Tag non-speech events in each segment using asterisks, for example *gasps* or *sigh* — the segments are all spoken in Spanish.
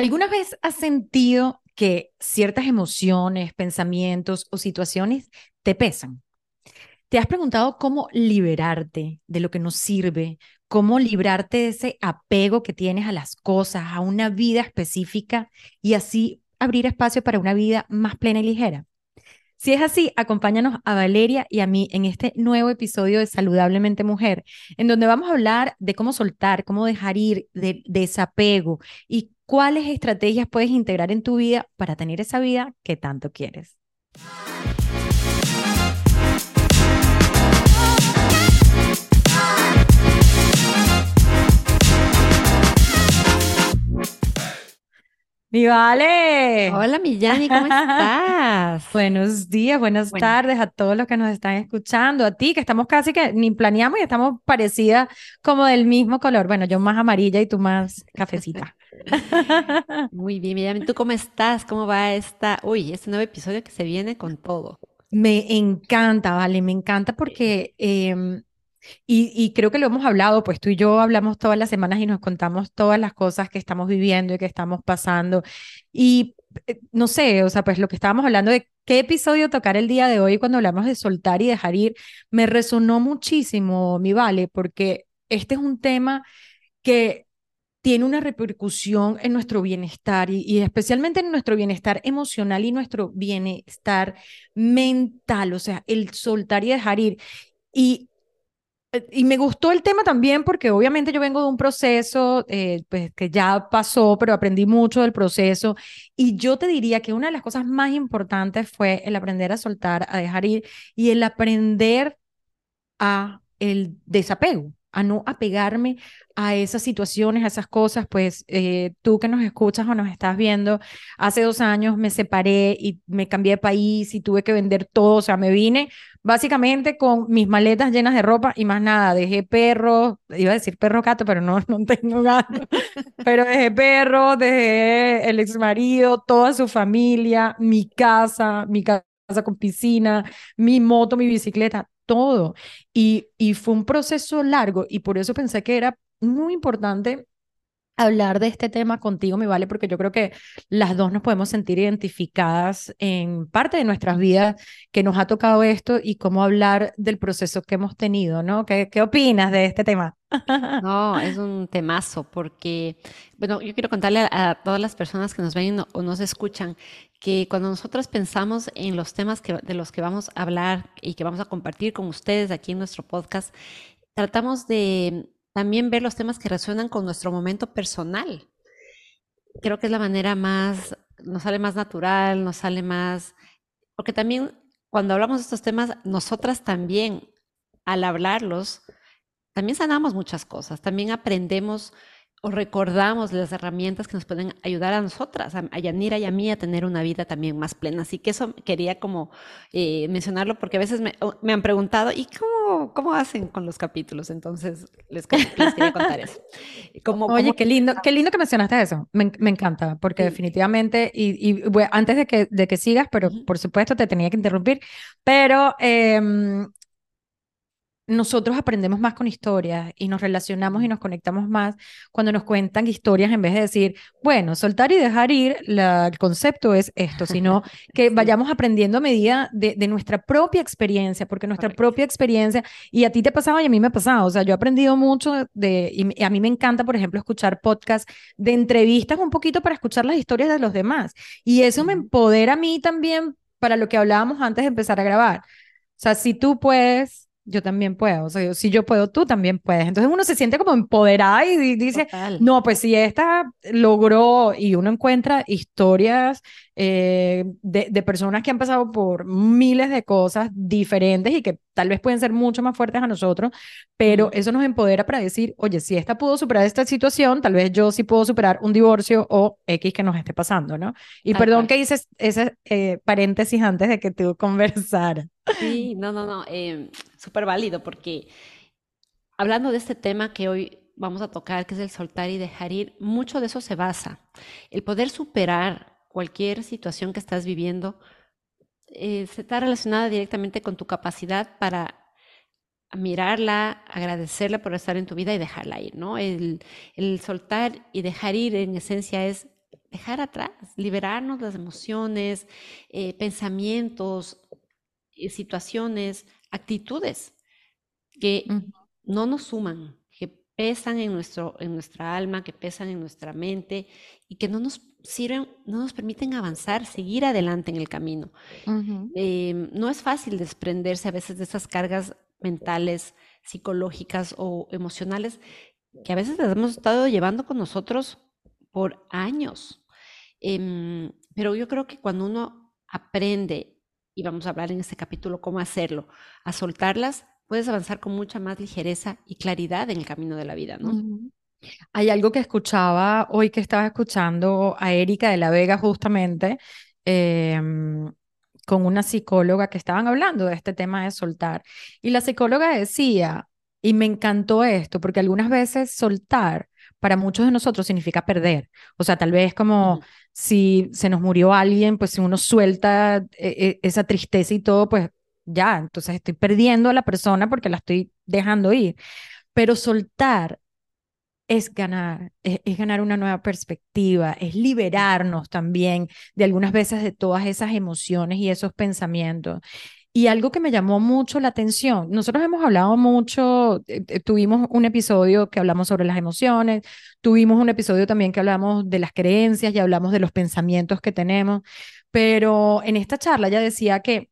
¿Alguna vez has sentido que ciertas emociones, pensamientos o situaciones te pesan? ¿Te has preguntado cómo liberarte de lo que no sirve? ¿Cómo librarte de ese apego que tienes a las cosas, a una vida específica y así abrir espacio para una vida más plena y ligera? Si es así, acompáñanos a Valeria y a mí en este nuevo episodio de Saludablemente Mujer, en donde vamos a hablar de cómo soltar, cómo dejar ir, de desapego y cuáles estrategias puedes integrar en tu vida para tener esa vida que tanto quieres. Mi Vale. Hola, mi Yani, ¿cómo estás? *laughs* Buenos días, buenas tardes a todos los que nos están escuchando, a ti que estamos casi que ni planeamos y estamos parecidas como del mismo color. Bueno, yo más amarilla y tú más cafecita. *laughs* Muy bien, mi Yani, ¿tú cómo estás? ¿Cómo va esta, uy, este nuevo episodio que se viene con todo? Me encanta, Vale, me encanta porque em, y, creo que lo hemos hablado, pues tú y yo hablamos todas las semanas y nos contamos todas las cosas que estamos viviendo y que estamos pasando. Y eh, no sé, o sea, pues lo que estábamos hablando de qué episodio tocar el día de hoy cuando hablamos de soltar y dejar ir, me resonó muchísimo, mi vale, porque este es un tema que tiene una repercusión en nuestro bienestar y, especialmente en nuestro bienestar emocional y nuestro bienestar mental, o sea, el soltar y dejar ir. Y eh, y me gustó el tema también porque obviamente yo vengo de un proceso eh, pues, que ya pasó, pero aprendí mucho del proceso. Y yo te diría que una de las cosas más importantes fue el aprender a soltar, a dejar ir y el aprender a el desapego a no apegarme a esas situaciones, a esas cosas, pues eh, tú que nos escuchas o nos estás viendo, hace dos años me separé y me cambié de país y tuve que vender todo, o sea, me vine básicamente con mis maletas llenas de ropa y más nada, dejé perro, iba a decir perro gato, pero no, *laughs* no tengo gato, pero dejé perro, dejé el ex marido, toda su familia, mi casa, mi casa con piscina, mi moto, mi bicicleta, todo. Y, y fue un proceso largo y por eso pensé que era muy importante hablar de este tema contigo, me vale, porque yo creo que las dos nos podemos sentir identificadas en parte de nuestras vidas que nos ha tocado esto y cómo hablar del proceso que hemos tenido, ¿no? ¿Qué, qué opinas de este tema? *laughs* No, es un temazo porque, bueno, yo quiero contarle a, todas las personas que nos ven o nos escuchan que cuando nosotros pensamos en los temas de los que vamos a hablar y que vamos a compartir con ustedes aquí en nuestro podcast, tratamos de también ver los temas que resuenan con nuestro momento personal. Creo que es la manera más, nos sale más natural, nos sale más, porque también cuando hablamos de estos temas, nosotras también, al hablarlos, también sanamos muchas cosas, también aprendemos o recordamos las herramientas que nos pueden ayudar a nosotras, a, Yanira y a mí a tener una vida también más plena. Así que eso quería como eh, mencionarlo porque a veces me, han preguntado, ¿y cómo, cómo hacen con los capítulos? Entonces les, quería contar eso. *laughs* Como, Oye, qué lindo, qué lindo que mencionaste eso. Me, me encanta porque definitivamente, y, y antes de que, de que sigas, pero por supuesto te tenía que interrumpir, pero... Eh, nosotros aprendemos más con historias y nos relacionamos y nos conectamos más cuando nos cuentan historias en vez de decir, bueno, soltar y dejar ir, el concepto es esto, *laughs* sino que vayamos aprendiendo a medida de, nuestra propia experiencia, porque nuestra propia experiencia, y a ti te pasaba y a mí me ha pasado, o sea, yo he aprendido mucho de, y a mí me encanta, por ejemplo, escuchar podcasts de entrevistas un poquito para escuchar las historias de los demás, y eso me empodera a mí también para lo que hablábamos antes de empezar a grabar. O sea, si tú puedes yo también puedo, o sea, si yo puedo, tú también puedes. Entonces uno se siente como empoderada y dice, no, pues si esta logró y uno encuentra historias eh, de, de, personas que han pasado por miles de cosas diferentes y que tal vez pueden ser mucho más fuertes a nosotros, pero eso nos empodera para decir, oye, si esta pudo superar esta situación, tal vez yo sí puedo superar un divorcio o X que nos esté pasando, ¿no? Y perdón que hice ese eh, paréntesis antes de que tú *laughs* conversaras. Sí, no, no, no, eh, súper válido porque hablando de este tema que hoy vamos a tocar, que es el soltar y dejar ir, mucho de eso se basa. El poder superar cualquier situación que estás viviendo eh, se está relacionada directamente con tu capacidad para mirarla, agradecerla por estar en tu vida y dejarla ir, ¿no? El, el soltar y dejar ir en esencia es dejar atrás, liberarnos las emociones, eh, pensamientos, eh, situaciones, actitudes que no nos suman, pesan en, nuestro, en nuestra alma, que pesan en nuestra mente y que no nos sirven, no nos permiten avanzar, seguir adelante en el camino. Em, no es fácil desprenderse a veces de esas cargas mentales, psicológicas o emocionales que a veces las hemos estado llevando con nosotros por años. Em, pero yo creo que cuando uno aprende, y vamos a hablar en este capítulo cómo hacerlo, a soltarlas, puedes avanzar con mucha más ligereza y claridad en el camino de la vida, ¿no? Hay algo que escuchaba hoy que estaba escuchando a Erika de la Vega justamente em, con una psicóloga que estaban hablando de este tema de soltar. Y la psicóloga decía, y me encantó esto, porque algunas veces soltar para muchos de nosotros significa perder. O sea, tal vez como si se nos murió alguien, pues si uno suelta eh, eh, esa tristeza y todo, pues ya, entonces estoy perdiendo a la persona porque la estoy dejando ir. Pero soltar es ganar, es, ganar una nueva perspectiva, es liberarnos también de algunas veces de todas esas emociones y esos pensamientos. Y algo que me llamó mucho la atención, nosotros hemos hablado mucho, eh, eh, tuvimos un episodio que hablamos sobre las emociones, tuvimos un episodio también que hablamos de las creencias y hablamos de los pensamientos que tenemos, pero en esta charla ya decía que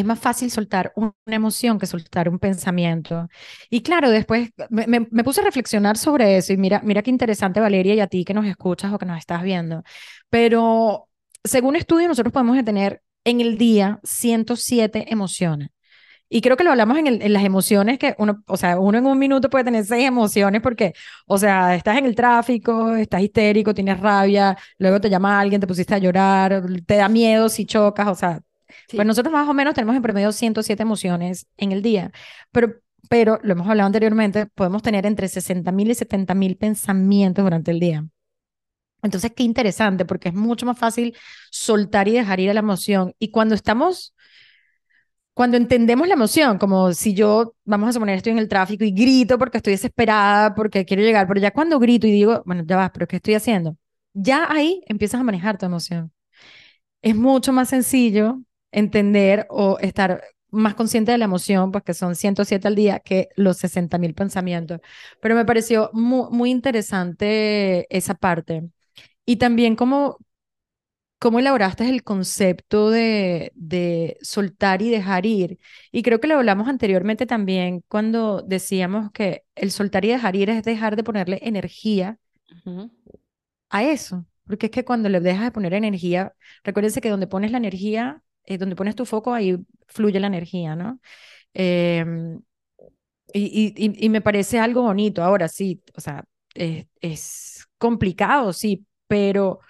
es más fácil soltar una emoción que soltar un pensamiento. Y claro, después me, puse a reflexionar sobre eso y mira, mira qué interesante Valeria y a ti que nos escuchas o que nos estás viendo. Pero según estudios nosotros podemos tener en el día 107 emociones. Y creo que lo hablamos en, las emociones que uno, o sea, uno en un minuto puede tener seis emociones porque, o sea, estás en el tráfico, estás histérico, tienes rabia, luego te llama alguien, te pusiste a llorar, te da miedo si chocas, o sea, pues nosotros más o menos tenemos en promedio 107 emociones en el día, pero, pero lo hemos hablado anteriormente, podemos tener entre 60 mil y 70 mil pensamientos durante el día. Entonces, qué interesante, porque es mucho más fácil soltar y dejar ir a la emoción. Y cuando estamos, cuando entendemos la emoción, como si yo, vamos a suponer, estoy en el tráfico y grito porque estoy desesperada, porque quiero llegar, pero ya cuando grito y digo, bueno, ya vas, pero ¿qué estoy haciendo? Ya ahí empiezas a manejar tu emoción. Es mucho más sencillo entender o estar más consciente de la emoción, pues que son 107 al día, que los 60 mil pensamientos. Pero me pareció muy, muy interesante esa parte. Y también cómo, cómo elaboraste el concepto de, de soltar y dejar ir. Y creo que lo hablamos anteriormente también cuando decíamos que el soltar y dejar ir es dejar de ponerle energía a eso. Porque es que cuando le dejas de poner energía, recuérdense que donde pones la energía, eh, donde pones tu foco, ahí fluye la energía, ¿no? Em, y, y, y, me parece algo bonito. Ahora sí, o sea, es, es complicado, sí, pero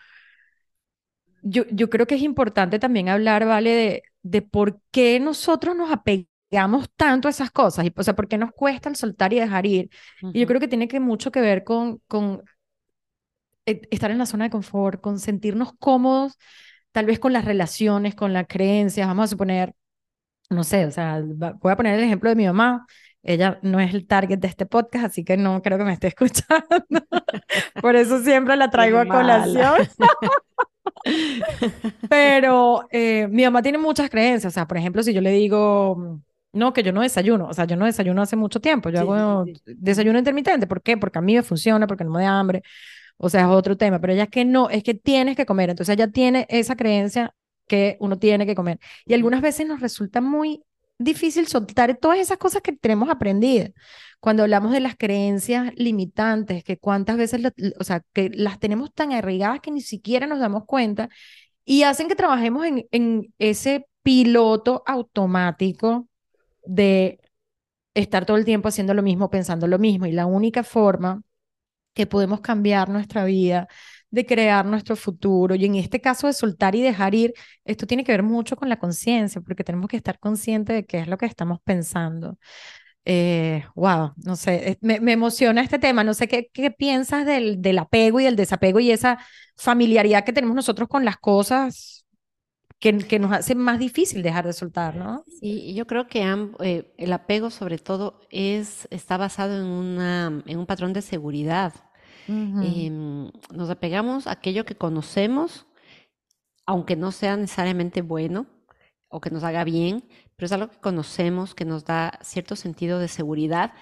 yo, yo creo que es importante también hablar, ¿vale? De, de por qué nosotros nos apegamos tanto a esas cosas, y, o sea, por qué nos cuesta el soltar y dejar ir. Y yo creo que tiene que mucho que ver con, con e, estar en la zona de confort, con sentirnos cómodos, tal vez con las relaciones, con las creencias, vamos a suponer, no sé, o sea, voy a poner el ejemplo de mi mamá. Ella no es el target de este podcast, así que no creo que me esté *laughs* escuchando. Por eso siempre la traigo a colación. *laughs* Pero eh, mi mamá tiene muchas creencias. O sea, por ejemplo, si yo le digo, no, que yo no desayuno. O sea, yo no desayuno hace mucho tiempo. Yo hago desayuno intermitente. ¿Por qué? Porque a mí me funciona, porque no me da hambre. O sea, es otro tema. Pero ella es que no, es que tienes que comer. Entonces ella tiene esa creencia que uno tiene que comer. Y algunas veces nos resulta muy difícil soltar todas esas cosas que tenemos aprendidas. Cuando hablamos de las creencias limitantes, que cuántas veces, o sea, que las tenemos tan arraigadas que ni siquiera nos damos cuenta y hacen que trabajemos en, en ese piloto automático de estar todo el tiempo haciendo lo mismo, pensando lo mismo. Y la única forma que podemos cambiar nuestra vida de crear nuestro futuro. Y en este caso de soltar y dejar ir, esto tiene que ver mucho con la conciencia, porque tenemos que estar conscientes de qué es lo que estamos pensando. Eh, wow, no sé, me, emociona este tema, no sé qué, qué piensas del, del apego y del desapego y esa familiaridad que tenemos nosotros con las cosas que, que, nos hace más difícil dejar de soltar, ¿no? Sí, yo creo que eh, el apego sobre todo es, está basado en, una, en un patrón de seguridad Em, nos apegamos a aquello que conocemos, aunque no sea necesariamente bueno o que nos haga bien, pero es algo que conocemos, que nos da cierto sentido de seguridad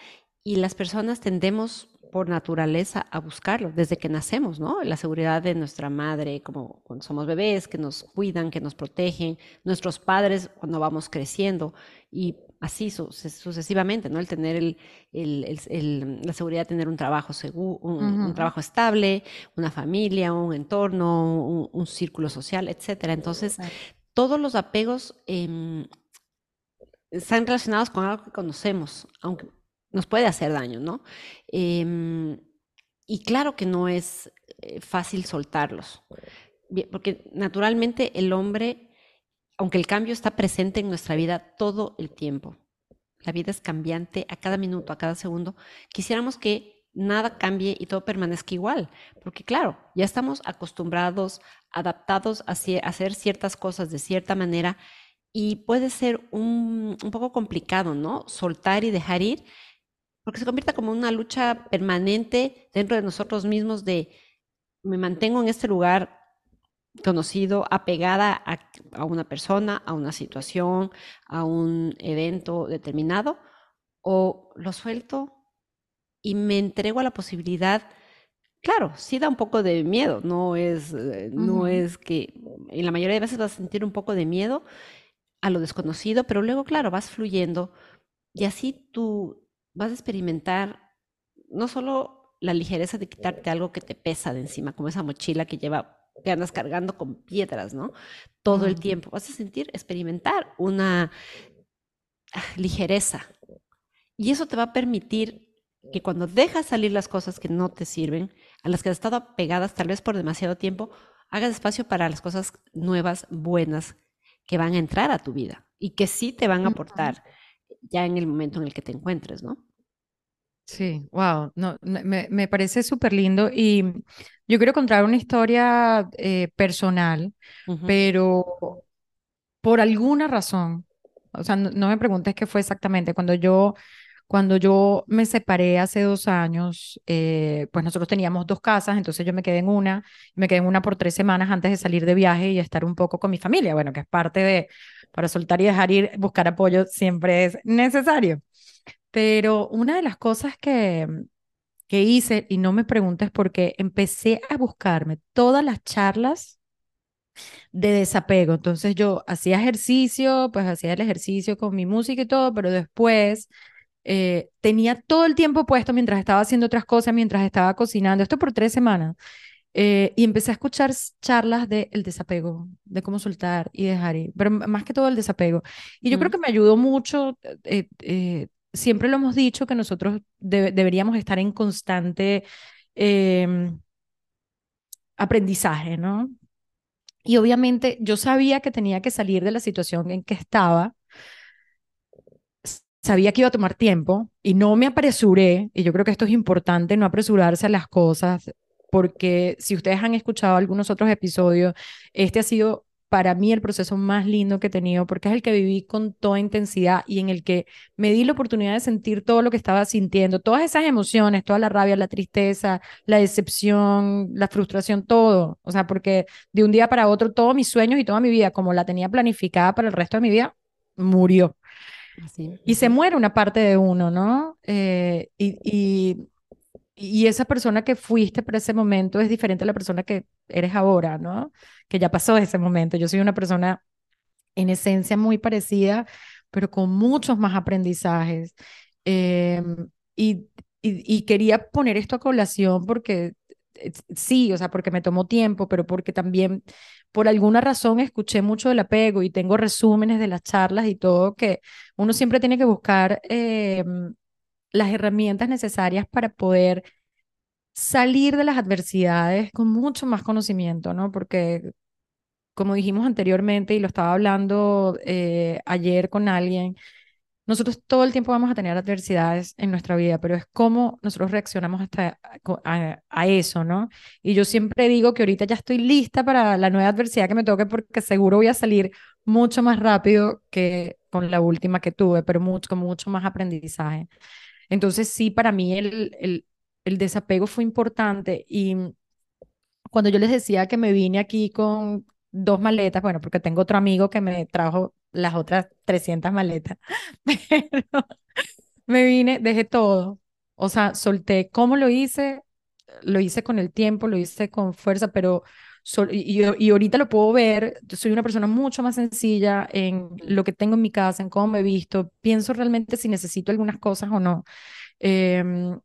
y las personas tendemos por naturaleza a buscarlo desde que nacemos, ¿no? La seguridad de nuestra madre, como cuando somos bebés, que nos cuidan, que nos protegen, nuestros padres cuando vamos creciendo y así su- sucesivamente, ¿no? El tener el, el- el- la seguridad de tener un trabajo seguro, un, un ujú, trabajo estable, una familia, un entorno, un, un círculo social, etcétera. Entonces, todos los apegos em, están relacionados con algo que conocemos, aunque nos puede hacer daño, ¿no? Em, y claro que no es eh, fácil soltarlos, porque naturalmente el hombre, aunque el cambio está presente en nuestra vida todo el tiempo, la vida es cambiante a cada minuto, a cada segundo, quisiéramos que nada cambie y todo permanezca igual, porque claro, ya estamos acostumbrados, adaptados a hacer ciertas cosas de cierta manera y puede ser un poco complicado, ¿no? Soltar y dejar ir, porque se convierte como una lucha permanente dentro de nosotros mismos de me mantengo en este lugar conocido, apegada a, a una persona, a una situación, a un evento determinado, o lo suelto y me entrego a la posibilidad. Claro, sí da un poco de miedo, no es, eh, no es que en la mayoría de veces vas a sentir un poco de miedo a lo desconocido, pero luego, claro, vas fluyendo y así tú vas a experimentar no solo la ligereza de quitarte algo que te pesa de encima, como esa mochila que lleva, que andas cargando con piedras, ¿no? Todo el tiempo. Vas a sentir, experimentar una *sighs* ligereza. Y eso te va a permitir que cuando dejas salir las cosas que no te sirven, a las que has estado apegadas tal vez por demasiado tiempo, hagas espacio para las cosas nuevas, buenas, que van a entrar a tu vida y que sí te van a aportar ya en el momento en el que te encuentres, ¿no? Sí, wow, no, me, me parece súper lindo y yo quiero contar una historia eh, personal, pero por alguna razón, o sea, no, no me preguntes qué fue exactamente, cuando yo, cuando yo me separé hace dos años, eh, pues nosotros teníamos dos casas, entonces yo me quedé en una, me quedé en una por tres semanas antes de salir de viaje y estar un poco con mi familia, bueno, que es parte de, para soltar y dejar ir, buscar apoyo siempre es necesario. Pero una de las cosas que, que hice, y no me preguntes por qué, empecé a buscarme todas las charlas de desapego. Entonces yo hacía ejercicio, pues hacía el ejercicio con mi música y todo, pero después eh, tenía todo el tiempo puesto mientras estaba haciendo otras cosas, mientras estaba cocinando, esto por tres semanas, eh, y empecé a escuchar charlas de el desapego, de cómo soltar y dejar ir, pero más que todo el desapego. Y yo creo ujú, que me ayudó mucho, eh, eh, siempre lo hemos dicho que nosotros debe- deberíamos estar en constante em, aprendizaje, ¿no? Y obviamente yo sabía que tenía que salir de la situación en que estaba, sabía que iba a tomar tiempo y no me apresuré, y yo creo que esto es importante, no apresurarse a las cosas, porque si ustedes han escuchado algunos otros episodios, este ha sido para mí el proceso más lindo que he tenido, porque es el que viví con toda intensidad y en el que me di la oportunidad de sentir todo lo que estaba sintiendo, todas esas emociones, toda la rabia, la tristeza, la decepción, la frustración, todo. O sea, porque de un día para otro todos mis sueños y toda mi vida, como la tenía planificada para el resto de mi vida, murió. Así. Y se muere una parte de uno, ¿no? Eh, y, y, y esa persona que fuiste para ese momento es diferente a la persona que eres ahora, ¿no? Que ya pasó ese momento. Yo soy una persona en esencia muy parecida, pero con muchos más aprendizajes. Y, y, y quería poner esto a colación porque eh, sí, o sea, porque me tomó tiempo, pero porque también por alguna razón escuché mucho del apego y tengo resúmenes de las charlas y todo, que uno siempre tiene que buscar em, las herramientas necesarias para poder salir de las adversidades con mucho más conocimiento, ¿no? Porque como dijimos anteriormente y lo estaba hablando eh, ayer con alguien, nosotros todo el tiempo vamos a tener adversidades en nuestra vida, pero es cómo nosotros reaccionamos hasta a, a, eso, ¿no? Y yo siempre digo que ahorita ya estoy lista para la nueva adversidad que me toque porque seguro voy a salir mucho más rápido que con la última que tuve, pero mucho, con mucho más aprendizaje. Entonces sí, para mí el, el, el desapego fue importante y cuando yo les decía que me vine aquí con dos maletas, bueno, porque tengo otro amigo que me trajo las otras 300 maletas, *laughs* pero me vine, dejé todo, o sea, solté. ¿Cómo lo hice? Lo hice con el tiempo, lo hice con fuerza, pero y, y, ahorita lo puedo ver, soy una persona mucho más sencilla en lo que tengo en mi casa, en cómo me he visto, pienso realmente si necesito algunas cosas o no. Em,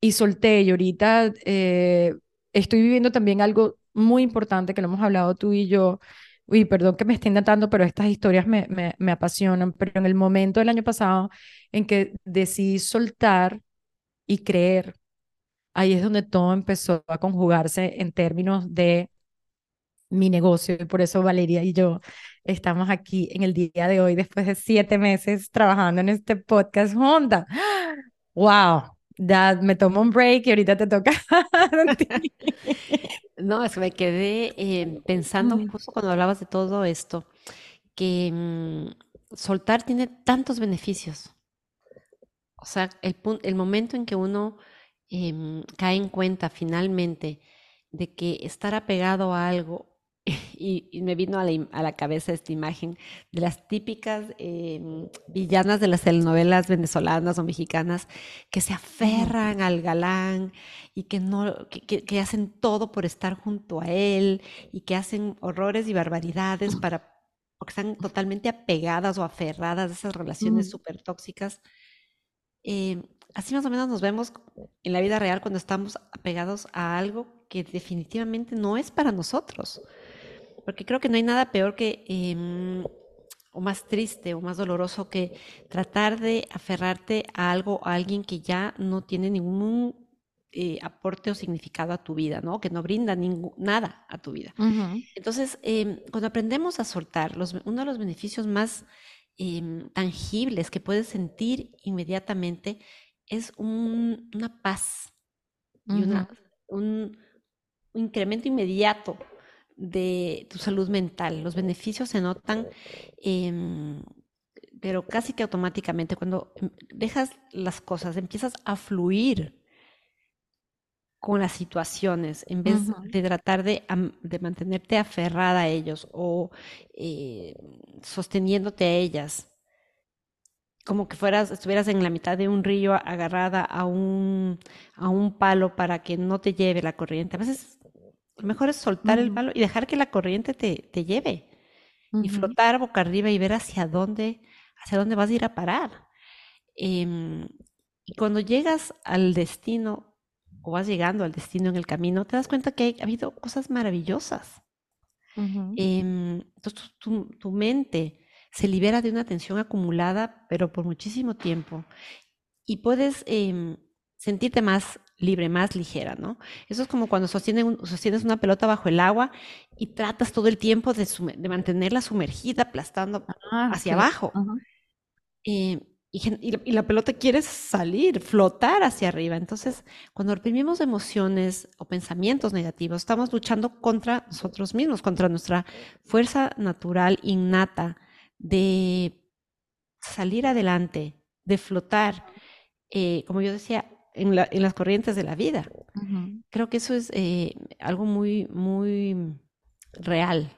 y solté, y ahorita eh, estoy viviendo también algo muy importante que lo hemos hablado tú y yo. Uy, perdón que me estén tanto, pero estas historias me, me, me apasionan. Pero en el momento del año pasado en que decidí soltar y creer, ahí es donde todo empezó a conjugarse en términos de mi negocio. Y por eso Valeria y yo estamos aquí en el día de hoy, después de siete meses trabajando en este podcast juntas. ¡Wow! Ya me tomo un break y ahorita te toca. *laughs* no, es que me quedé eh, pensando justo cuando hablabas de todo esto, que mm, soltar tiene tantos beneficios. O sea, el, el momento en que uno em, cae en cuenta finalmente de que estar apegado a algo y, me vino a la, cabeza esta imagen de las típicas em, villanas de las telenovelas venezolanas o mexicanas que se aferran al galán y que, no, que, hacen todo por estar junto a él y que hacen horrores y barbaridades para, porque están totalmente apegadas o aferradas a esas relaciones súper tóxicas. Em, así más o menos nos vemos en la vida real cuando estamos apegados a algo que definitivamente no es para nosotros porque creo que no hay nada peor que, em, o más triste o más doloroso que tratar de aferrarte a algo, a alguien que ya no tiene ningún eh, aporte o significado a tu vida, ¿no? Que no brinda ningún, nada a tu vida. Entonces, em, cuando aprendemos a soltar, los, uno de los beneficios más em, tangibles que puedes sentir inmediatamente es una paz y una, un, un incremento inmediato de tu salud mental. Los beneficios se notan, em, pero casi que automáticamente. Cuando dejas las cosas, empiezas a fluir con las situaciones en vez de tratar de, mantenerte aferrada a ellos o eh, sosteniéndote a ellas como que fueras, estuvieras en la mitad de un río agarrada a un, a un palo para que no te lleve la corriente. A veces lo mejor es soltar el palo y dejar que la corriente te, te lleve y flotar boca arriba y ver hacia dónde, hacia dónde vas a ir a parar. Em, y cuando llegas al destino o vas llegando al destino en el camino, te das cuenta que ha habido cosas maravillosas. Em, entonces tu, tu, mente se libera de una tensión acumulada, pero por muchísimo tiempo. Y puedes em, sentirte más libre, más ligera, ¿no? Eso es como cuando sostienes una pelota bajo el agua y tratas todo el tiempo de, mantenerla sumergida, aplastando ah, hacia abajo. Eh, y, la pelota quiere salir, flotar hacia arriba. Entonces, cuando reprimimos emociones o pensamientos negativos, estamos luchando contra nosotros mismos, contra nuestra fuerza natural innata de salir adelante, de flotar. Eh, como yo decía, en, las corrientes de la vida. Creo que eso es eh, algo muy, muy real.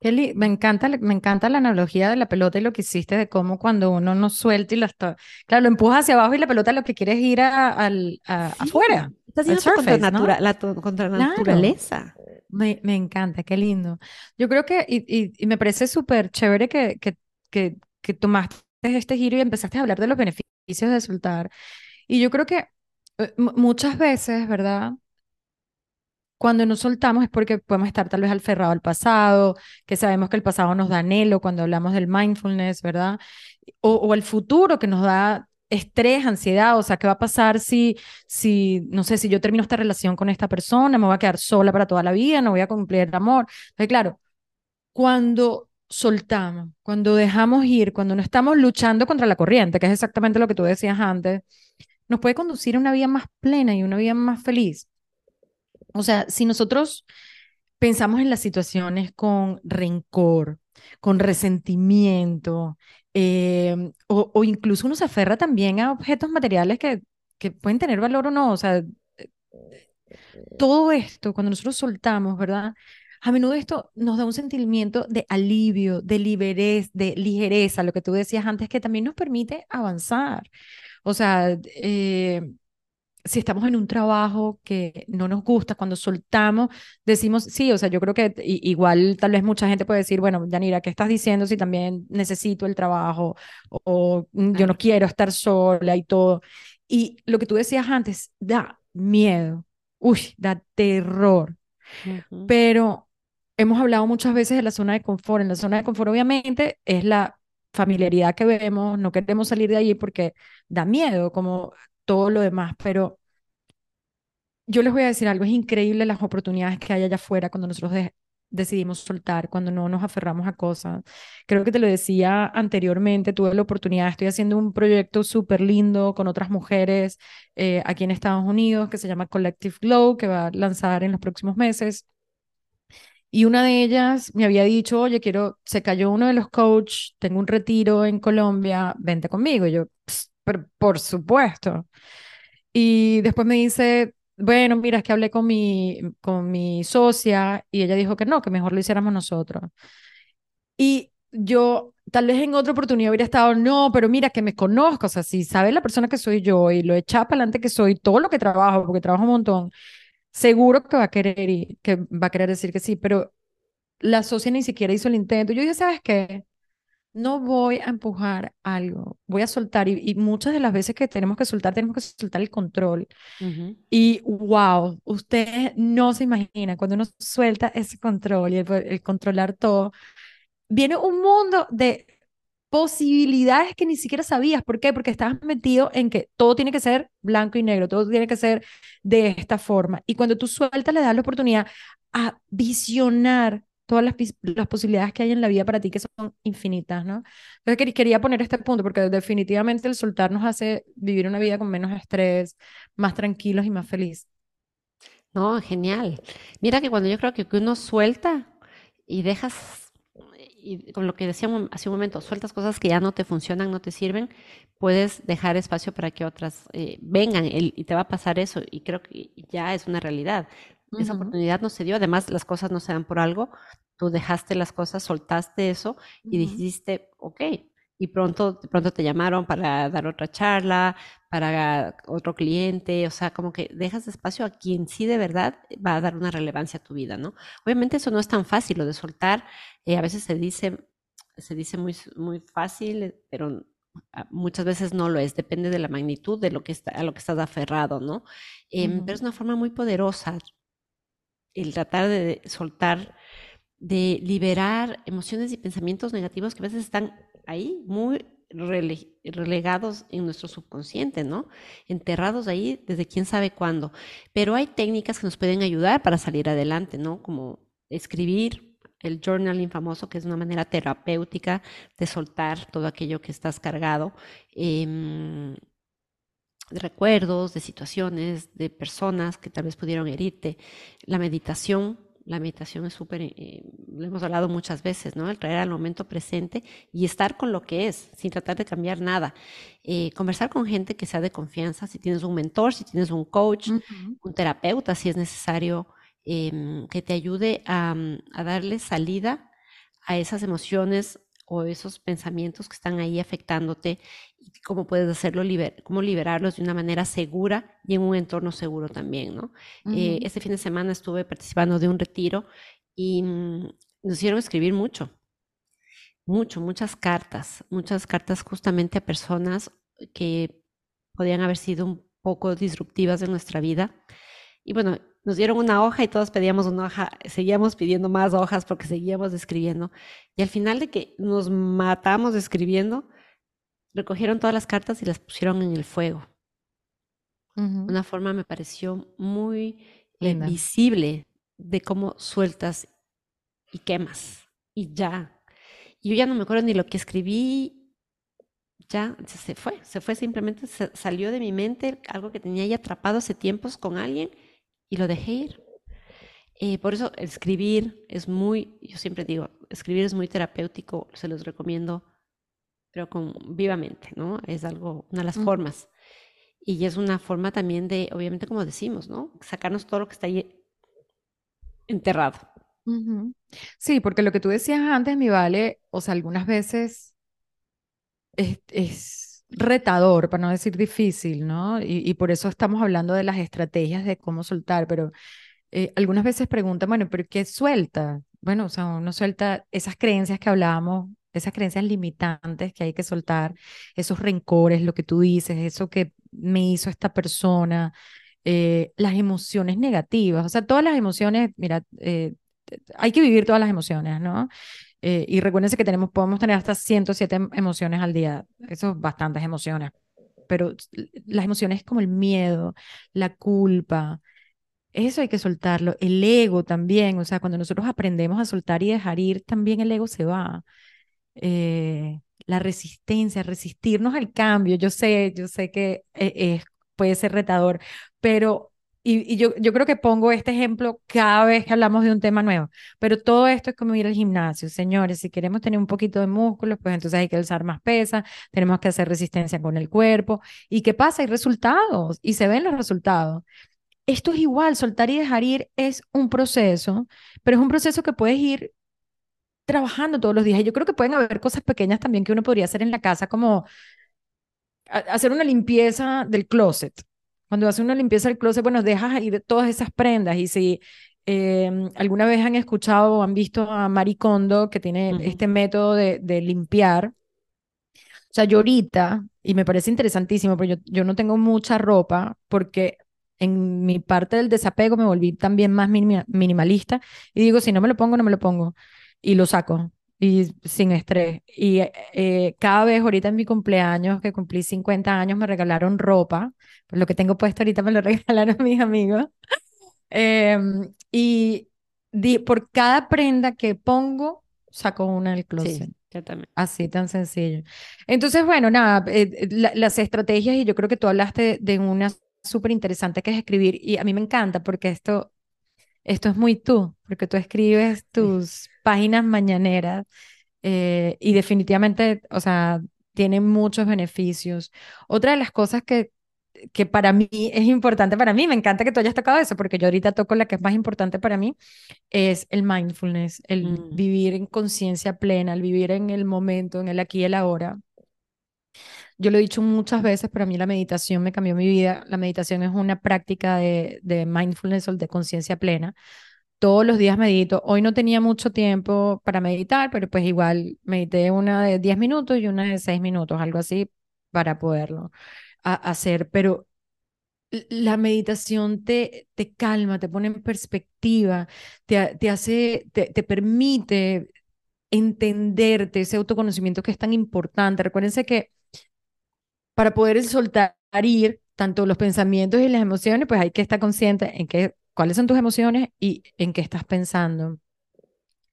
Kelly, me encanta, me encanta la analogía de la pelota y lo que hiciste de cómo cuando uno no suelta y lo está, claro, lo empuja hacia abajo y la pelota lo que quiere es ir a, afuera. Estás contra, la, contra naturaleza. Me, me, encanta, qué lindo. Yo creo que, y, y, me parece súper chévere que, que, que, que tomaste este giro y empezaste a hablar de los beneficios de soltar. Y yo creo que muchas veces, ¿verdad? Cuando nos soltamos es porque podemos estar tal vez aferrado al pasado, que sabemos que el pasado nos da anhelo cuando hablamos del mindfulness, ¿verdad? O, o el futuro que nos da estrés, ansiedad, o sea, ¿qué va a pasar si, si, no sé, si yo termino esta relación con esta persona, me voy a quedar sola para toda la vida, no voy a cumplir el amor? Entonces, claro, cuando soltamos, cuando dejamos ir, cuando no estamos luchando contra la corriente, que es exactamente lo que tú decías antes, nos puede conducir a una vida más plena y una vida más feliz. O sea, si nosotros pensamos en las situaciones con rencor, con resentimiento, em, o, incluso uno se aferra también a objetos materiales que que pueden tener valor o no, o sea, todo esto, cuando nosotros soltamos, ¿verdad? A menudo esto nos da un sentimiento de alivio, de liberez, de ligereza, lo que tú decías antes, que también nos permite avanzar. O sea, eh, si estamos en un trabajo que no nos gusta, cuando soltamos, decimos, sí, o sea, yo creo que igual tal vez mucha gente puede decir, bueno, Yanira, ¿qué estás diciendo si también necesito el trabajo o, yo no quiero estar sola y todo? Y lo que tú decías antes, da miedo, uy, da terror. Pero hemos hablado muchas veces de la zona de confort. En la zona de confort, obviamente, es la familiaridad que vemos, no queremos salir de allí porque da miedo, como todo lo demás, pero yo les voy a decir algo, es increíble las oportunidades que hay allá afuera cuando nosotros decidimos soltar, cuando no nos aferramos a cosas. Creo que te lo decía anteriormente, tuve la oportunidad, estoy haciendo un proyecto súper lindo con otras mujeres eh, aquí en Estados Unidos que se llama Collective Glow, que va a lanzar en los próximos meses. Y una de ellas me había dicho, oye, quiero, se cayó uno de los coaches, tengo un retiro en Colombia, vente conmigo. Yo, por supuesto. Y después me dice, bueno, mira, es que hablé con mi, con mi socia y ella dijo que no, que mejor lo hiciéramos nosotros. Y yo tal vez en otra oportunidad hubiera estado, no, pero mira, que me conozco, o sea, si sabes la persona que soy yo y lo echada para adelante que soy, todo lo que trabajo, porque trabajo un montón, seguro que va a querer que va a querer decir que sí, pero la socia ni siquiera hizo el intento. Yo dije, ¿sabes qué? no voy a empujar algo, voy a soltar. Y, muchas de las veces que tenemos que soltar, tenemos que soltar el control. Y wow, ustedes no se imaginan, cuando uno suelta ese control y el, controlar todo, viene un mundo de posibilidades que ni siquiera sabías. ¿Por qué? Porque estabas metido en que todo tiene que ser blanco y negro, todo tiene que ser de esta forma. Y cuando tú sueltas, le das la oportunidad a visionar todas las, las, posibilidades que hay en la vida para ti que son infinitas, ¿no? Entonces quería poner este punto porque definitivamente el soltar nos hace vivir una vida con menos estrés, más tranquilos y más feliz. No, genial. Mira que cuando yo creo que uno suelta y dejas, y con lo que decíamos hace un momento, sueltas cosas que ya no te funcionan, no te sirven, puedes dejar espacio para que otras eh, vengan y te va a pasar eso. Y creo que ya es una realidad. Esa oportunidad no se dio, además las cosas no se dan por algo, tú dejaste las cosas, soltaste eso y dijiste, ok, y pronto, pronto te llamaron para dar otra charla, para otro cliente, o sea, como que dejas espacio a quien sí de verdad va a dar una relevancia a tu vida, ¿no? Obviamente eso no es tan fácil, lo de soltar, eh, a veces se dice, se dice muy, muy fácil, pero muchas veces no lo es, depende de la magnitud de lo que está, a lo que estás aferrado, ¿no? Em, pero es una forma muy poderosa el tratar de soltar, de liberar emociones y pensamientos negativos que a veces están ahí muy relegados en nuestro subconsciente, ¿no? Enterrados ahí desde quién sabe cuándo. Pero hay técnicas que nos pueden ayudar para salir adelante, ¿no? Como escribir, el journaling famoso, que es una manera terapéutica de soltar todo aquello que estás cargado. Em, de recuerdos, de situaciones, de personas que tal vez pudieron herirte. La meditación, la meditación es súper, eh, lo hemos hablado muchas veces, ¿no? El traer al momento presente y estar con lo que es, sin tratar de cambiar nada. Eh, conversar con gente que sea de confianza, si tienes un mentor, si tienes un coach, un terapeuta, si es necesario, em, que te ayude a, a darle salida a esas emociones o esos pensamientos que están ahí afectándote y cómo puedes hacerlo, cómo liberarlos de una manera segura y en un entorno seguro también, ¿no? Eh, este fin de semana estuve participando de un retiro y mm, nos hicieron escribir mucho, mucho, muchas cartas, muchas cartas justamente a personas que podían haber sido un poco disruptivas en nuestra vida. Y bueno, nos dieron una hoja y todos pedíamos una hoja, seguíamos pidiendo más hojas porque seguíamos escribiendo. Y al final de que nos matamos escribiendo, recogieron todas las cartas y las pusieron en el fuego. Una forma me pareció muy eh, visible de cómo sueltas y quemas y ya. Y yo ya no me acuerdo ni lo que escribí, ya se fue, se fue simplemente, salió de mi mente algo que tenía ya atrapado hace tiempos con alguien y lo dejé ir. Eh, por eso escribir es muy, yo siempre digo, escribir es muy terapéutico, se los recomiendo, pero con vivamente, ¿no? Es algo, una de las formas. Y es una forma también de, obviamente, como decimos, ¿no? Sacarnos todo lo que está ahí enterrado. Sí, porque lo que tú decías antes, mi vale, o sea, algunas veces es, retador, para no decir difícil, ¿no? Y, por eso estamos hablando de las estrategias de cómo soltar, pero eh, algunas veces preguntan, bueno, ¿pero qué suelta? Bueno, o sea, uno suelta esas creencias que hablábamos, esas creencias limitantes que hay que soltar, esos rencores, lo que tú dices, eso que me hizo esta persona, eh, las emociones negativas, o sea, todas las emociones, mira, eh, hay que vivir todas las emociones, ¿no? Eh, y recuérdense que tenemos, podemos tener hasta 107 em, emociones al día, eso es bastantes emociones, pero las emociones como el miedo, la culpa, eso hay que soltarlo, el ego también, o sea, cuando nosotros aprendemos a soltar y dejar ir, también el ego se va. la resistencia, resistirnos al cambio, yo sé, yo sé que es puede ser retador, pero, y, yo, yo creo que pongo este ejemplo cada vez que hablamos de un tema nuevo, pero todo esto es como ir al gimnasio, señores, si queremos tener un poquito de músculos, pues entonces hay que alzar más pesa, tenemos que hacer resistencia con el cuerpo, ¿y qué pasa? Hay resultados, y se ven los resultados. Esto es igual, soltar y dejar ir es un proceso, pero es un proceso que puedes ir trabajando todos los días. Y yo creo que pueden haber cosas pequeñas también que uno podría hacer en la casa, como hacer una limpieza del closet. Cuando haces una limpieza del closet, bueno, dejas ahí todas esas prendas y si em, alguna vez han escuchado o han visto a Maricondo que tiene este método de, de, limpiar, o sea, yo ahorita, y me parece interesantísimo, porque yo, yo no tengo mucha ropa porque en mi parte del desapego me volví también más minimalista y digo, si no me lo pongo, no me lo pongo y lo saco y sin estrés. Y eh, cada vez ahorita en mi cumpleaños, que cumplí 50 años, me regalaron ropa. Lo que tengo puesto ahorita me lo *laughs* regalaron mis amigos. Em, y por cada prenda que pongo, saco una del closet. Sí, también. Así tan sencillo. Entonces, bueno, nada, eh, eh, las estrategias, y yo creo que tú hablaste de una súper interesante que es escribir, y a mí me encanta porque esto esto es muy tú, porque tú escribes tus páginas mañaneras eh, y definitivamente, o sea, tiene muchos beneficios. Otra de las cosas que, que para mí es importante, para mí, me encanta que tú hayas tocado eso, porque yo ahorita toco la que es más importante para mí, es el mindfulness, el mm. vivir en conciencia plena, el vivir en el momento, en el aquí y el ahora. Yo lo he dicho muchas veces, pero a mí la meditación me cambió mi vida. La meditación es una práctica de, de mindfulness o de conciencia plena. Todos los días medito. Hoy no tenía mucho tiempo para meditar, pero pues igual medité una de 10 minutos y una de 6 minutos, algo así, para poderlo hacer. Pero la meditación te, te calma, te pone en perspectiva, te, te hace, te, te permite entenderte, ese autoconocimiento que es tan importante. Recuérdense que para poder soltar ir tanto los pensamientos y las emociones, pues hay que estar consciente en qué, cuáles son tus emociones y en qué estás pensando.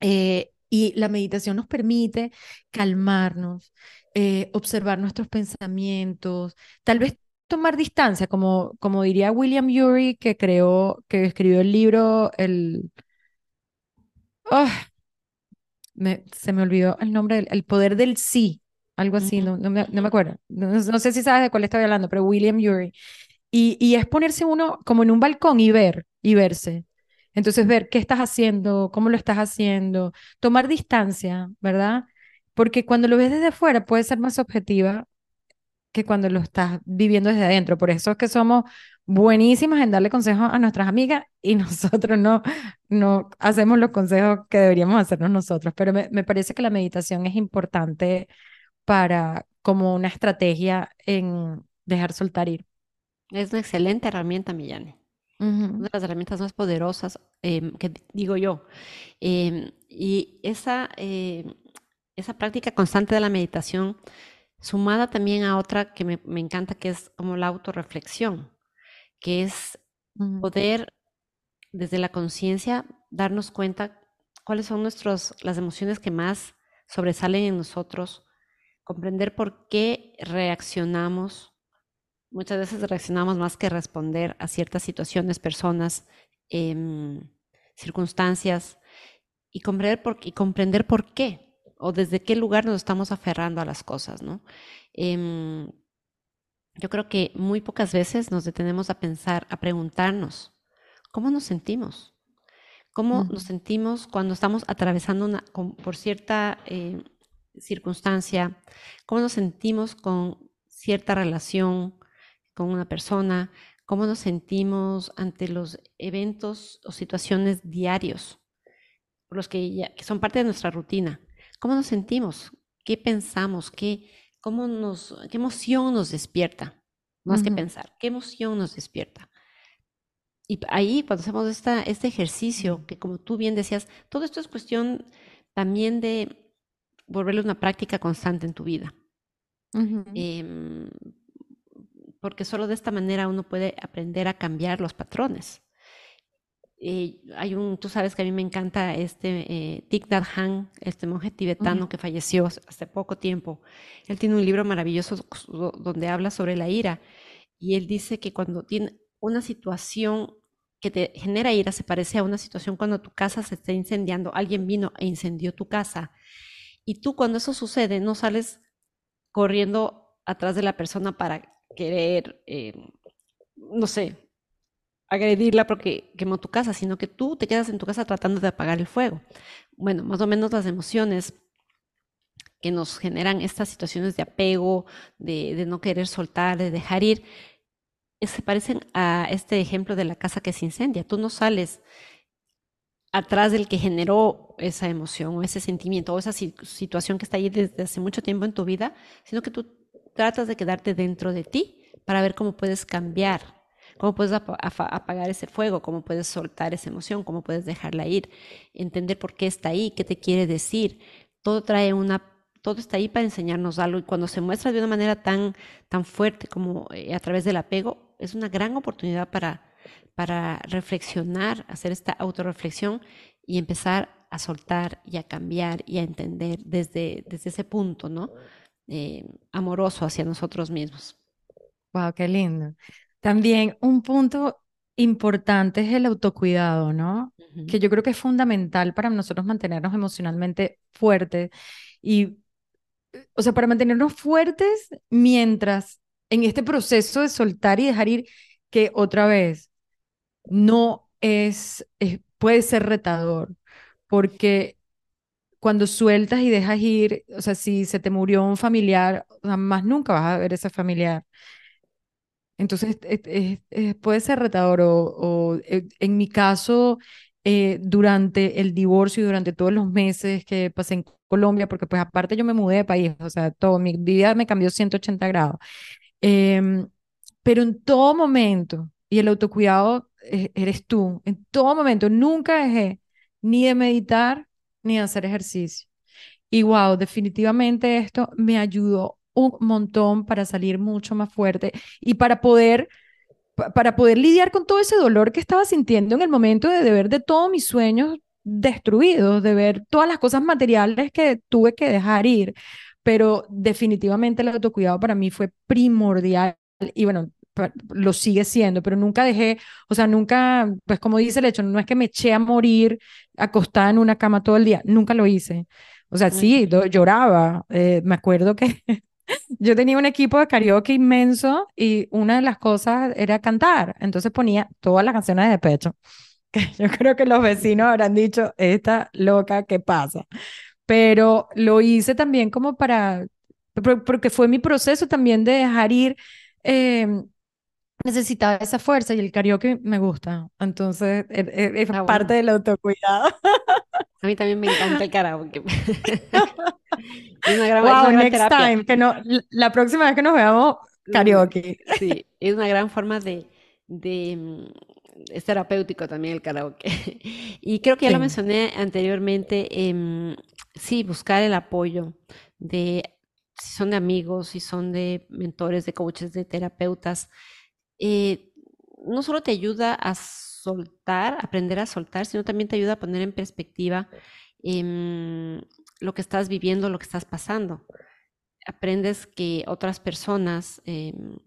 Eh, y la meditación nos permite calmarnos, eh, observar nuestros pensamientos, tal vez tomar distancia, como, como diría William Ury, que creó, que escribió el libro, el... Ah, se me olvidó el nombre, el poder del sí, algo así, no, no, me, no me acuerdo. No, sé si sabes de cuál estoy hablando, pero William Ury. Y, y es ponerse uno como en un balcón y ver, y verse. Entonces, ver qué estás haciendo, cómo lo estás haciendo, tomar distancia, ¿verdad? Porque cuando lo ves desde fuera puede ser más objetiva que cuando lo estás viviendo desde adentro. Por eso es que somos buenísimas en darle consejos a nuestras amigas y *laughs* nosotros no, no hacemos los consejos que deberíamos hacernos nosotros. Pero me, me parece que la meditación es importante para como una estrategia en dejar soltar ir. Es una excelente herramienta, Millane. Una de las herramientas más poderosas em, que digo yo. Em, y esa, em, esa práctica constante de la meditación, sumada también a otra que me, me encanta, que es como la autorreflexión, que es poder desde la conciencia darnos cuenta cuáles son nuestros, las emociones que más sobresalen en nosotros, comprender por qué reaccionamos. Muchas veces reaccionamos más que responder a ciertas situaciones, personas, em, circunstancias, y comprender, por, y comprender por qué o desde qué lugar nos estamos aferrando a las cosas, ¿no? Em, yo creo que muy pocas veces nos detenemos a pensar, a preguntarnos, ¿cómo nos sentimos? ¿Cómo nos sentimos cuando estamos atravesando una, por cierta eh, circunstancia? ¿Cómo nos sentimos con cierta relación con una persona? ¿Cómo nos sentimos ante los eventos o situaciones diarios, los que, que son parte de nuestra rutina? ¿Cómo nos sentimos? ¿Qué pensamos? ¿Qué, cómo nos, qué emoción nos despierta, más que pensar, qué emoción nos despierta. Y ahí, cuando hacemos esta, este ejercicio, que como tú bien decías, todo esto es cuestión también de volverlo una práctica constante en tu vida. Em, porque solo de esta manera uno puede aprender a cambiar los patrones. Eh, hay un, tú sabes que a mí me encanta este eh, Thich Nhat Hanh, este monje tibetano que falleció hace poco tiempo. Él tiene un libro maravilloso donde habla sobre la ira. Y él dice que cuando tiene una situación que te genera ira se parece a una situación cuando tu casa se está incendiando, alguien vino e incendió tu casa. Y tú cuando eso sucede no sales corriendo atrás de la persona para querer, eh, no sé, agredirla porque quemó tu casa, sino que tú te quedas en tu casa tratando de apagar el fuego. Bueno, más o menos las emociones que nos generan estas situaciones de apego, de, no querer soltar, de dejar ir, eh, se parecen a este ejemplo de la casa que se incendia. Tú no sales atrás del que generó esa emoción o ese sentimiento o esa situación que está ahí desde hace mucho tiempo en tu vida, sino que tú tratas de quedarte dentro de ti para ver cómo puedes cambiar cómo puedes apagar ese fuego, cómo puedes soltar esa emoción, cómo puedes dejarla ir, entender por qué está ahí, qué te quiere decir. Todo trae una todo está ahí para enseñarnos algo y cuando se muestra de una manera tan, tan fuerte como eh, a través del apego, es una gran oportunidad para, para reflexionar, hacer esta autorreflexión y empezar a soltar y a cambiar y a entender desde, desde ese punto, ¿no? Eh, amoroso hacia nosotros mismos. Wow, qué lindo. También un punto importante es el autocuidado, ¿no? Que yo creo que es fundamental para nosotros mantenernos emocionalmente fuertes y, o sea, para mantenernos fuertes mientras en este proceso de soltar y dejar ir, que otra vez no es, puede ser retador, porque cuando sueltas y dejas ir, o sea, si se te murió un familiar, más nunca vas a ver ese familiar. Entonces, puede ser retador o, eh, en mi caso, eh, durante el divorcio y durante todos los meses que pasé en Colombia, porque pues aparte yo me mudé de país, o sea, todo, mi vida me cambió 180 grados. Em, pero en todo momento, y el autocuidado eh, eres tú, en todo momento, nunca dejé ni de meditar ni de hacer ejercicio. Y wow, definitivamente esto me ayudó un montón para salir mucho más fuerte y para poder para poder lidiar con todo ese dolor que estaba sintiendo en el momento de, ver de todos mis sueños destruidos, de ver todas las cosas materiales que tuve que dejar ir. Pero definitivamente el autocuidado para mí fue primordial y bueno, lo sigue siendo, pero nunca dejé, o sea, nunca, pues como dice el hecho, no es que me eché a morir acostada en una cama todo el día, nunca lo hice. O sea, sí, lloraba. Eh, me acuerdo que yo tenía un equipo de karaoke inmenso y una de las cosas era cantar. Entonces ponía todas las canciones de pecho. *laughs* Yo creo que los vecinos habrán dicho, esta loca, ¿qué pasa? Pero lo hice también como para, porque fue mi proceso también de dejar ir. Em, necesitaba esa fuerza y el karaoke me gusta. Entonces, e, e, es, ah, parte del autocuidado. A mí también me encanta el karaoke. *laughs* es una gran, wow, next time, que no, la próxima vez que nos veamos, karaoke. Sí, es una gran forma de, de mm, es terapéutico también el karaoke. *laughs* Y creo que ya lo mencioné anteriormente, eh, sí, buscar el apoyo de, si son de amigos, si son de mentores, de coaches, de terapeutas, eh, no solo te ayuda a soltar, aprender a soltar, sino también te ayuda a poner en perspectiva em, lo que estás viviendo, lo que estás pasando. Aprendes que otras personas em,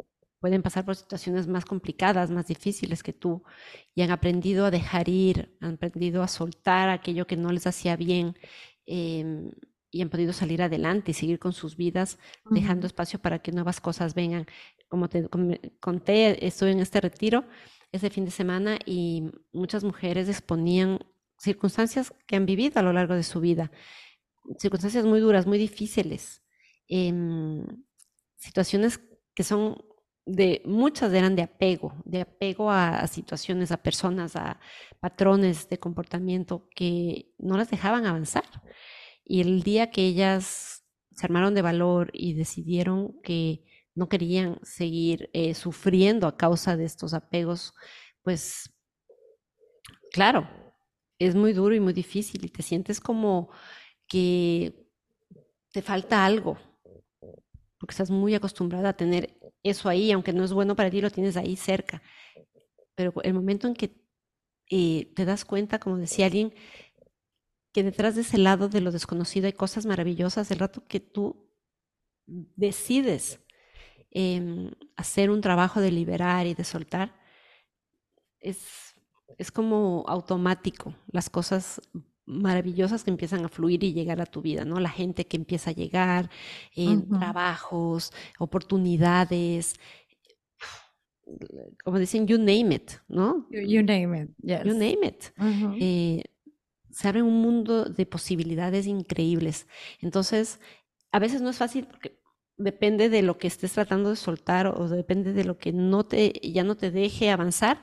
pueden pasar por situaciones más complicadas, más difíciles que tú, y han aprendido a dejar ir, han aprendido a soltar aquello que no les hacía bien. Em, y han podido salir adelante y seguir con sus vidas, dejando espacio para que nuevas cosas vengan. Como te conté, estuve en este retiro ese fin de semana y muchas mujeres exponían circunstancias que han vivido a lo largo de su vida, circunstancias muy duras, muy difíciles, em, situaciones que son de, muchas eran de apego, de apego a, situaciones, a personas, a patrones de comportamiento que no las dejaban avanzar. Y el día que ellas se armaron de valor y decidieron que no querían seguir eh, sufriendo a causa de estos apegos, pues claro, es muy duro y muy difícil y te sientes como que te falta algo, porque estás muy acostumbrada a tener eso ahí, aunque no es bueno para ti, lo tienes ahí cerca. Pero el momento en que eh, te das cuenta, como decía alguien, que detrás de ese lado de lo desconocido hay cosas maravillosas, el rato que tú decides em, hacer un trabajo de liberar y de soltar, es, es como automático. Las cosas maravillosas que empiezan a fluir y llegar a tu vida, ¿no? La gente que empieza a llegar, en trabajos, oportunidades, como dicen, you name it, ¿no? You, name it, yes. You name it. Eh, se abre un mundo de posibilidades increíbles. Entonces, a veces no es fácil porque depende de lo que estés tratando de soltar o depende de lo que no te, ya no te deje avanzar,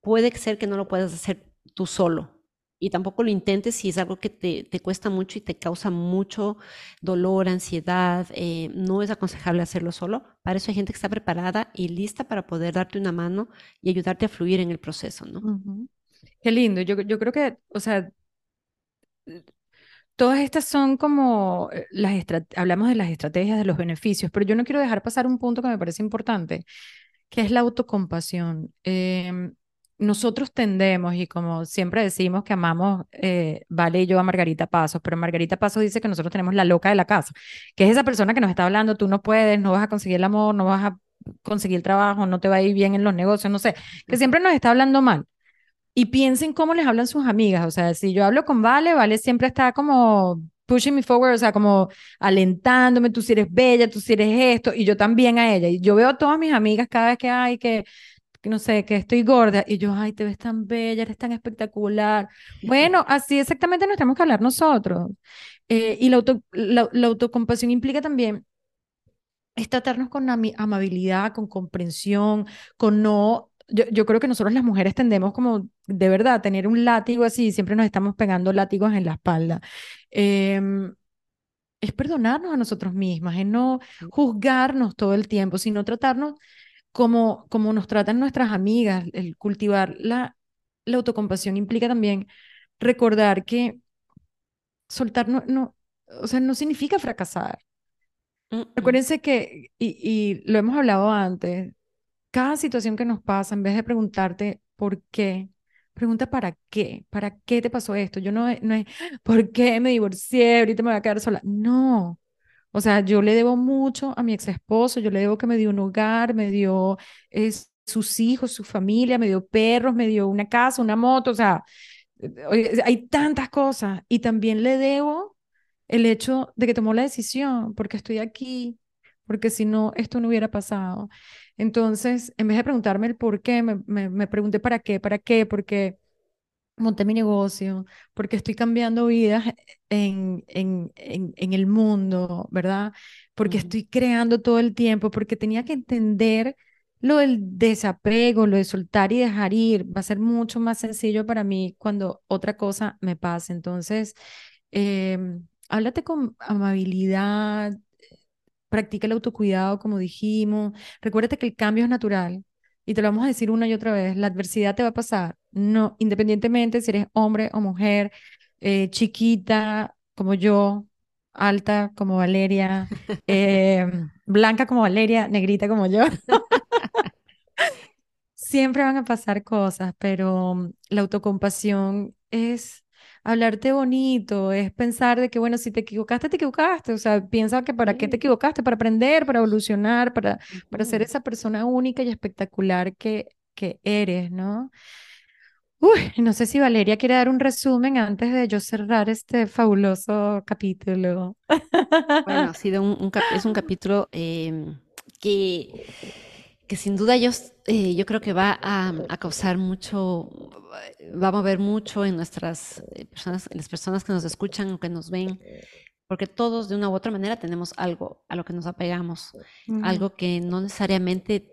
puede ser que no lo puedas hacer tú solo, y tampoco lo intentes si es algo que te, te cuesta mucho y te causa mucho dolor, ansiedad. Eh, no es aconsejable hacerlo solo. Para eso hay gente que está preparada y lista para poder darte una mano y ayudarte a fluir en el proceso, ¿no? Qué lindo. Yo, yo creo que, o sea, todas estas son como eh, las hablamos de las estrategias, de los beneficios, pero yo no quiero dejar pasar un punto que me parece importante, que es la autocompasión. Eh, nosotros tendemos, y como siempre decimos que amamos, eh, Vale y yo a Margarita Pasos, pero Margarita Pasos dice que nosotros tenemos la loca de la casa, que es esa persona que nos está hablando, tú no puedes, no vas a conseguir el amor, no vas a conseguir el trabajo, no te va a ir bien en los negocios, no sé, que siempre nos está hablando mal. Y piensen cómo les hablan sus amigas, o sea, si yo hablo con Vale, Vale siempre está como pushing me forward, o sea, como alentándome, tú si eres bella, tú si eres esto, y yo también a ella. Y yo veo a todas mis amigas cada vez que hay que no sé, que estoy gorda, y yo, ay, te ves tan bella, eres tan espectacular. Bueno, así exactamente nos tenemos que hablar nosotros. Eh, y la, auto, la, autocompasión implica también es con amabilidad, con comprensión, con no yo, yo, creo que nosotros las mujeres tendemos como de verdad a tener un látigo así, siempre nos estamos pegando látigos en la espalda. Em, es perdonarnos a nosotros mismas, es no juzgarnos todo el tiempo, sino tratarnos como, como nos tratan nuestras amigas, el cultivar la, la autocompasión implica también recordar que soltar no, no, o sea, no significa fracasar. Recuérdense que, y, y lo hemos hablado antes, cada situación que nos pasa, en vez de preguntarte por qué, pregunta para qué, para qué te pasó esto. Yo no, no es, *gasps* ¿por qué me divorcié? Ahorita me voy a quedar sola. No, o sea, yo le debo mucho a mi ex esposo, yo le debo que me dio un hogar, me dio sus hijos, su familia, me dio perros, me dio una casa, una moto, o sea, eh, hay tantas cosas. Y también le debo el hecho de que tomó la decisión, porque estoy aquí, porque si no, esto no hubiera pasado. Entonces, en vez de preguntarme el por qué, me, me, me pregunté para qué, para qué, porque monté mi negocio, porque estoy cambiando vidas en, en, en, el mundo, ¿verdad? Porque estoy creando todo el tiempo, porque tenía que entender lo del desapego, lo de soltar y dejar ir. Va a ser mucho más sencillo para mí cuando otra cosa me pase. Entonces, eh, háblate con amabilidad, practica el autocuidado, como dijimos. Recuérdate que el cambio es natural y te lo vamos a decir una y otra vez, la adversidad te va a pasar, no, independientemente si eres hombre o mujer, eh, chiquita como yo, alta como Valeria, *laughs* eh, blanca como Valeria, negrita como yo. *laughs* Siempre van a pasar cosas, pero mm, la autocompasión es hablarte bonito, es pensar de que, bueno, si te equivocaste, te equivocaste. O sea, piensa que para qué te equivocaste, para aprender, para evolucionar, para, para ser esa persona única y espectacular que, que eres, ¿no? Uy, *laughs* no sé si Valeria quiere dar un resumen antes de yo cerrar este fabuloso capítulo. Bueno, ha sido un, un es un *laughs* capítulo em, que, que sin duda yo, eh, yo creo que va a, a causar mucho, va a mover mucho en nuestras eh, personas, en las personas que nos escuchan o que nos ven, porque todos de una u otra manera tenemos algo a lo que nos apegamos, algo que no necesariamente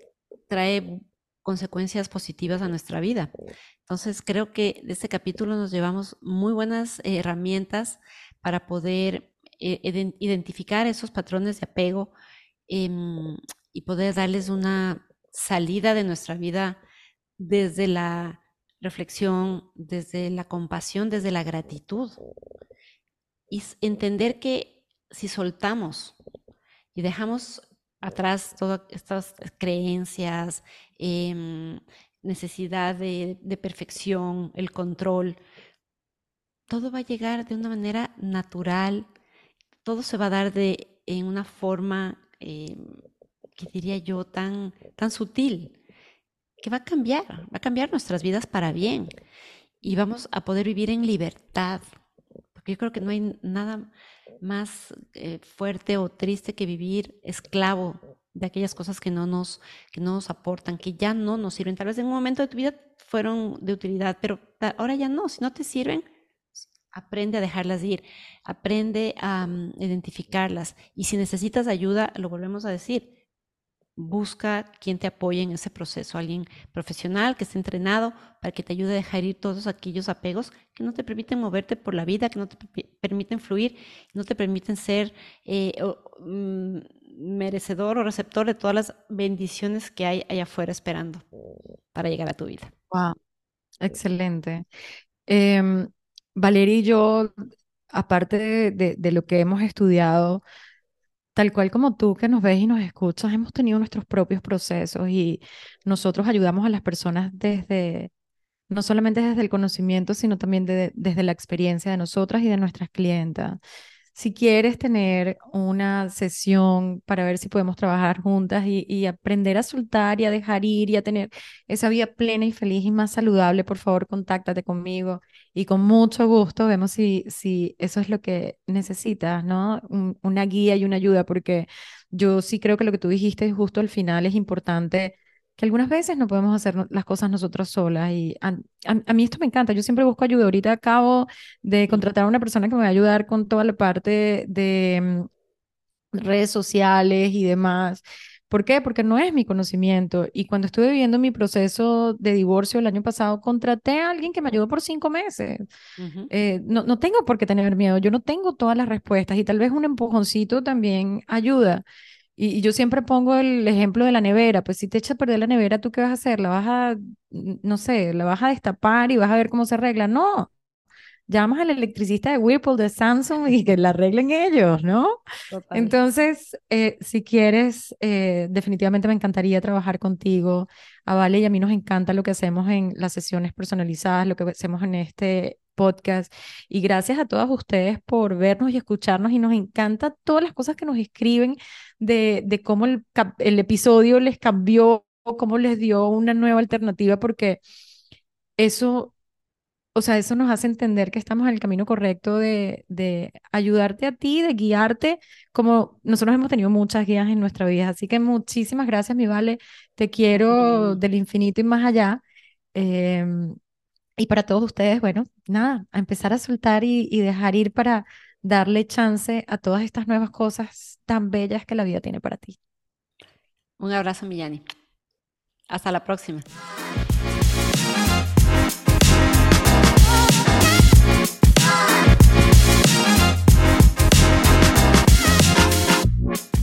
trae consecuencias positivas a nuestra vida. Entonces, creo que de este capítulo nos llevamos muy buenas eh, herramientas para poder eh, iden- identificar esos patrones de apego em, y poder darles una salida de nuestra vida desde la reflexión, desde la compasión, desde la gratitud. Y entender que si soltamos y dejamos atrás todas estas creencias, em, necesidad de, de perfección, el control, todo va a llegar de una manera natural, todo se va a dar de, en una forma, em, que diría yo, tan, tan sutil, que va a cambiar, va a cambiar nuestras vidas para bien y vamos a poder vivir en libertad, porque yo creo que no hay nada más eh, fuerte o triste que vivir esclavo de aquellas cosas que no nos, que no nos aportan, que ya no nos sirven. Tal vez en un momento de tu vida fueron de utilidad, pero ahora ya no. Si no te sirven, aprende a dejarlas ir, aprende a mm, identificarlas. Y si necesitas ayuda, lo volvemos a decir, busca quien te apoye en ese proceso, alguien profesional que esté entrenado para que te ayude a dejar ir todos aquellos apegos que no te permiten moverte por la vida, que no te permiten fluir, no te permiten ser eh, mm, merecedor o receptor de todas las bendiciones que hay allá afuera esperando para llegar a tu vida. Wow, excelente. Em, Valeria y yo, aparte de lo que hemos estudiado, tal cual como tú que nos ves y nos escuchas, hemos tenido nuestros propios procesos y nosotros ayudamos a las personas desde, no solamente desde el conocimiento, sino también de- desde la experiencia de nosotras y de nuestras clientas. Si quieres tener una sesión para ver si podemos trabajar juntas y, y aprender a soltar y a dejar ir y a tener esa vida plena y feliz y más saludable, por favor, contáctate conmigo y con mucho gusto vemos si, si eso es lo que necesitas, ¿no? Un- una guía y una ayuda, porque yo sí creo que lo que tú dijiste justo al final es importante que algunas veces no podemos hacer las cosas nosotros solas y a, a- a mí esto me encanta, yo siempre busco ayuda. Ahorita acabo de contratar a una persona que me va a ayudar con toda la parte de mm, redes sociales y demás. ¿Por qué? Porque no es mi conocimiento. Y cuando estuve viviendo mi proceso de divorcio el año pasado, contraté a alguien que me ayudó por cinco meses. ujú, Eh, no, no tengo por qué tener miedo, yo no tengo todas las respuestas y tal vez un empujoncito también ayuda. Y, y yo siempre pongo el ejemplo de la nevera, pues si te echa a perder la nevera, ¿tú qué vas a hacer? ¿La vas a, no sé, la vas a destapar y vas a ver cómo se arregla? No, llamas al electricista de Whirlpool, de Samsung y que la arreglen ellos, ¿no? Total. Entonces, eh, si quieres, eh, definitivamente me encantaría trabajar contigo. A Vale y a mí nos encanta lo que hacemos en las sesiones personalizadas, lo que hacemos en este podcast. Y gracias a todas ustedes por vernos y escucharnos. Y nos encanta todas las cosas que nos escriben de, de cómo el, el episodio les cambió, cómo les dio una nueva alternativa, porque eso o sea, eso nos hace entender que estamos en el camino correcto de, de ayudarte a ti, de guiarte, como nosotros hemos tenido muchas guías en nuestra vida. Así que muchísimas gracias, mi Vale. Te quiero del infinito y más allá. Em, y para todos ustedes, bueno, nada, a empezar a soltar y, y dejar ir para darle chance a todas estas nuevas cosas tan bellas que la vida tiene para ti. Un abrazo, Millani. Hasta la próxima. you